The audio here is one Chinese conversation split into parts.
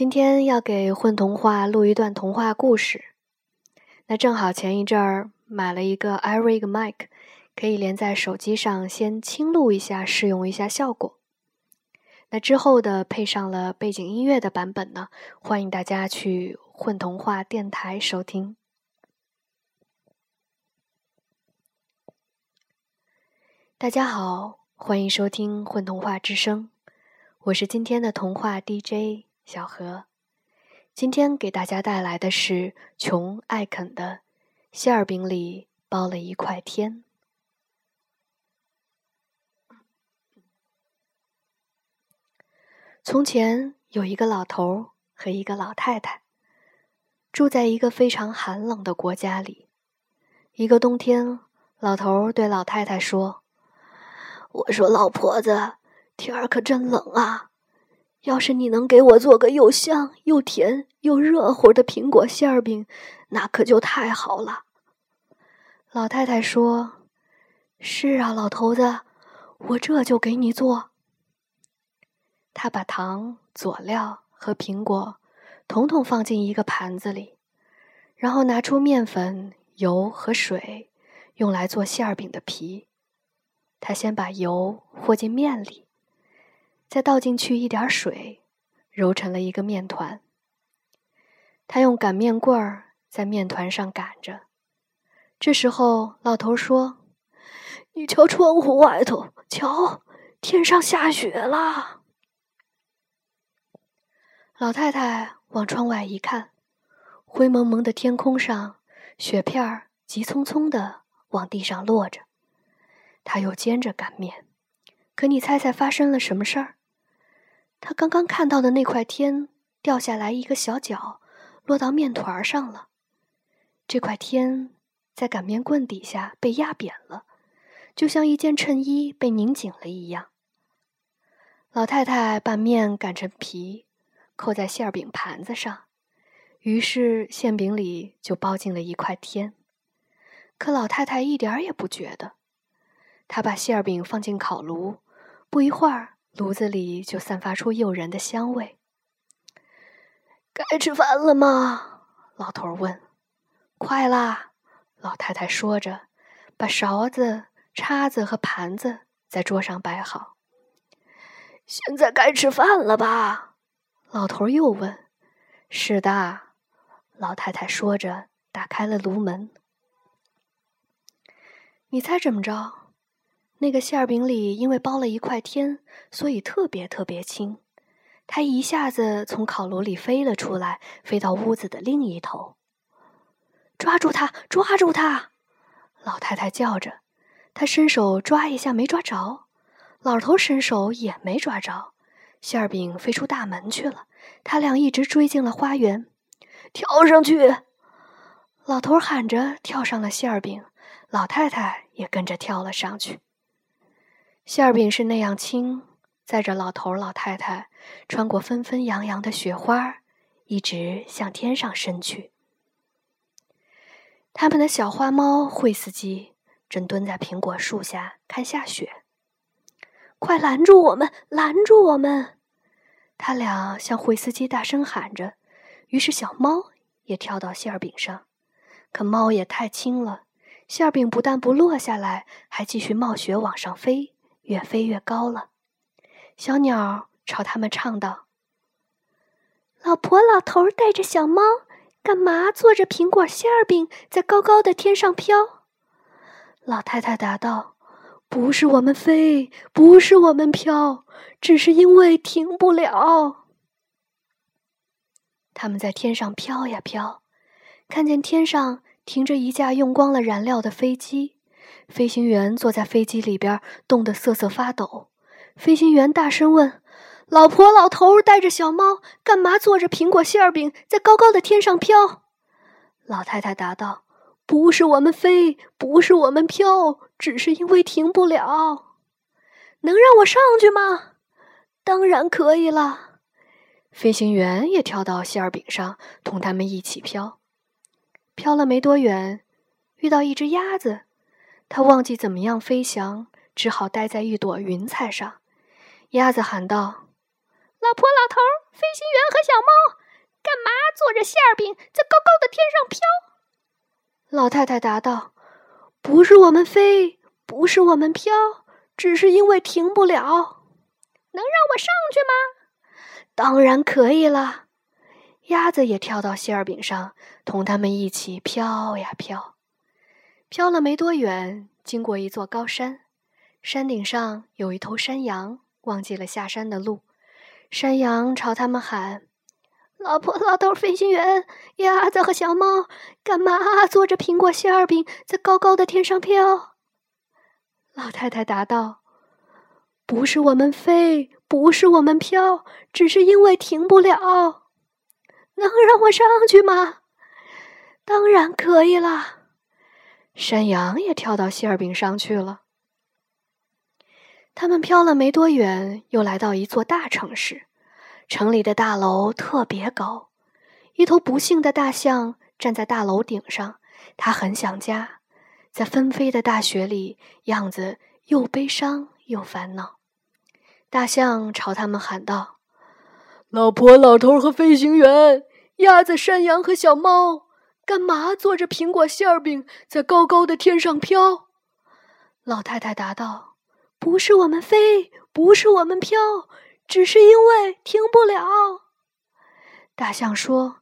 今天要给混童话录一段童话故事。那正好前一阵儿买了一个 iRig Mic，可以连在手机上先轻录一下，试用一下效果。那之后的配上了背景音乐的版本呢，欢迎大家去混童话电台收听。大家好，欢迎收听混童话之声，我是今天的童话 DJ。小何，今天给大家带来的是琼爱啃的馅饼里包了一块天。从前有一个老头和一个老太太，住在一个非常寒冷的国家里。一个冬天，老头对老太太说：“我说老婆子，天儿可真冷啊。”要是你能给我做个又香又甜又热乎的苹果馅儿饼，那可就太好了。老太太说：“是啊，老头子，我这就给你做。”他把糖、佐料和苹果统统放进一个盘子里，然后拿出面粉、油和水，用来做馅儿饼的皮。他先把油和进面里。再倒进去一点水，揉成了一个面团。他用擀面棍儿在面团上擀着。这时候，老头说：“你瞧窗户外头，瞧，天上下雪了。”老太太往窗外一看，灰蒙蒙的天空上，雪片儿急匆匆的往地上落着。他又煎着擀面，可你猜猜发生了什么事儿？他刚刚看到的那块天掉下来一个小角，落到面团上了。这块天在擀面棍底下被压扁了，就像一件衬衣被拧紧了一样。老太太把面擀成皮，扣在馅饼盘子上，于是馅饼里就包进了一块天。可老太太一点儿也不觉得。她把馅饼放进烤炉，不一会儿。炉子里就散发出诱人的香味。该吃饭了吗？老头问。快啦！老太太说着，把勺子、叉子和盘子在桌上摆好。现在该吃饭了吧？老头又问。是的，老太太说着，打开了炉门。你猜怎么着？那个馅饼里因为包了一块天，所以特别特别轻。它一下子从烤炉里飞了出来，飞到屋子的另一头。抓住它！抓住它！老太太叫着。她伸手抓一下，没抓着；老头伸手也没抓着。馅饼飞出大门去了。他俩一直追进了花园。跳上去！老头喊着，跳上了馅饼。老太太也跟着跳了上去。馅饼是那样轻，载着老头老太太穿过纷纷扬扬的雪花，一直向天上伸去。他们的小花猫惠斯基正蹲在苹果树下看下雪。快拦住我们！拦住我们！他俩向惠斯基大声喊着。于是小猫也跳到馅饼上，可猫也太轻了，馅饼不但不落下来，还继续冒雪往上飞。越飞越高了，小鸟朝他们唱道：“老婆老头带着小猫，干嘛坐着苹果馅儿饼在高高的天上飘？”老太太答道：“不是我们飞，不是我们飘，只是因为停不了。”他们在天上飘呀飘，看见天上停着一架用光了燃料的飞机。飞行员坐在飞机里边，冻得瑟瑟发抖。飞行员大声问：“老婆老头带着小猫，干嘛坐着苹果馅饼在高高的天上飘？”老太太答道：“不是我们飞，不是我们飘，只是因为停不了。”能让我上去吗？当然可以了。飞行员也跳到馅儿饼上，同他们一起飘。飘了没多远，遇到一只鸭子。他忘记怎么样飞翔，只好待在一朵云彩上。鸭子喊道：“老婆，老头，飞行员和小猫，干嘛坐着馅饼在高高的天上飘？”老太太答道：“不是我们飞，不是我们飘，只是因为停不了。能让我上去吗？当然可以了。”鸭子也跳到馅饼上，同他们一起飘呀飘。飘了没多远，经过一座高山，山顶上有一头山羊，忘记了下山的路。山羊朝他们喊。老婆、老头、飞行员、鸭子和小猫，干嘛坐着苹果馅儿饼在高高的天上飘？老太太答道：“不是我们飞，不是我们飘，只是因为停不了。能让我上去吗？当然可以了。”山羊也跳到馅饼上去了。他们飘了没多远，又来到一座大城市。城里的大楼特别高，一头不幸的大象站在大楼顶上，它很想家，在纷飞的大雪里，样子又悲伤又烦恼。大象朝他们喊道：“老婆、老头和飞行员，鸭子、山羊和小猫，干嘛坐着苹果馅饼在高高的天上飘？”老太太答道：“不是我们飞，不是我们飘。”只是因为停不了。大象说：“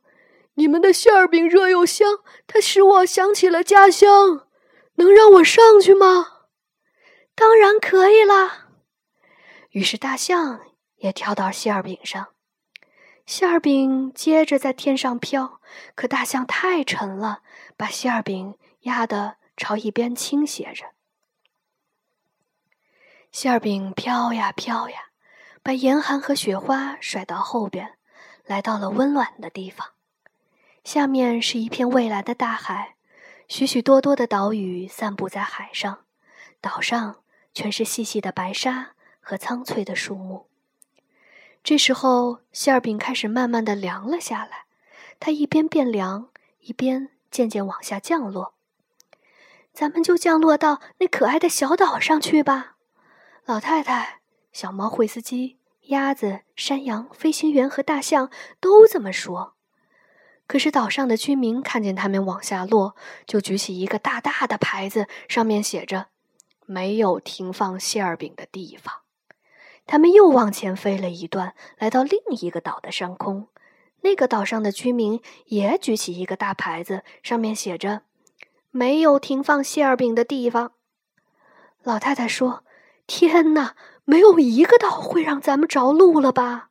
你们的馅儿饼热又香，它使我想起了家乡。能让我上去吗？”“当然可以啦。”于是大象也跳到馅儿饼上，馅儿饼接着在天上飘。可大象太沉了，把馅儿饼压得朝一边倾斜着。馅儿饼飘呀飘呀。把严寒和雪花甩到后边，来到了温暖的地方。下面是一片蔚蓝的大海，许许多多的岛屿散布在海上，岛上全是细细的白沙和苍翠的树木。这时候，馅儿饼开始慢慢的凉了下来，它一边变凉，一边渐渐往下降落。咱们就降落到那可爱的小岛上去吧，老太太。小猫、惠斯基、鸭子、山羊、飞行员和大象都这么说。可是岛上的居民看见他们往下落，就举起一个大大的牌子，上面写着“没有停放馅儿饼的地方”。他们又往前飞了一段，来到另一个岛的上空。那个岛上的居民也举起一个大牌子，上面写着“没有停放馅儿饼的地方”。老太太说：“天哪！”没有一个岛会让咱们着陆了吧？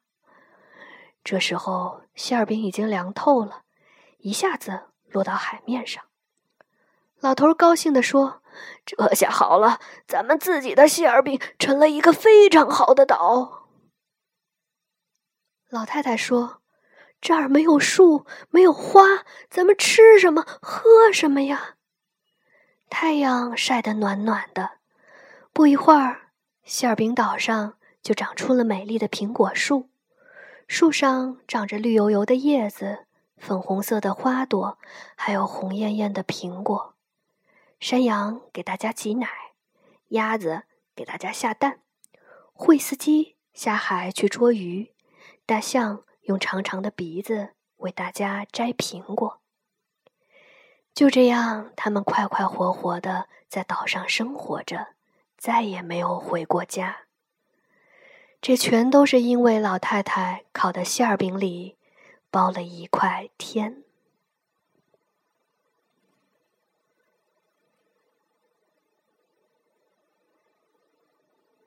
这时候馅儿饼已经凉透了，一下子落到海面上。老头高兴地说：“这下好了，咱们自己的馅儿饼成了一个非常好的岛。”老太太说：“这儿没有树，没有花，咱们吃什么，喝什么呀？”太阳晒得暖暖的，不一会儿。馅饼岛上就长出了美丽的苹果树，树上长着绿油油的叶子、粉红色的花朵，还有红艳艳的苹果。山羊给大家挤奶，鸭子给大家下蛋，惠斯基下海去捉鱼，大象用长长的鼻子为大家摘苹果。就这样，他们快快活活的在岛上生活着。再也没有回过家。这全都是因为老太太烤的馅饼里包了一块天。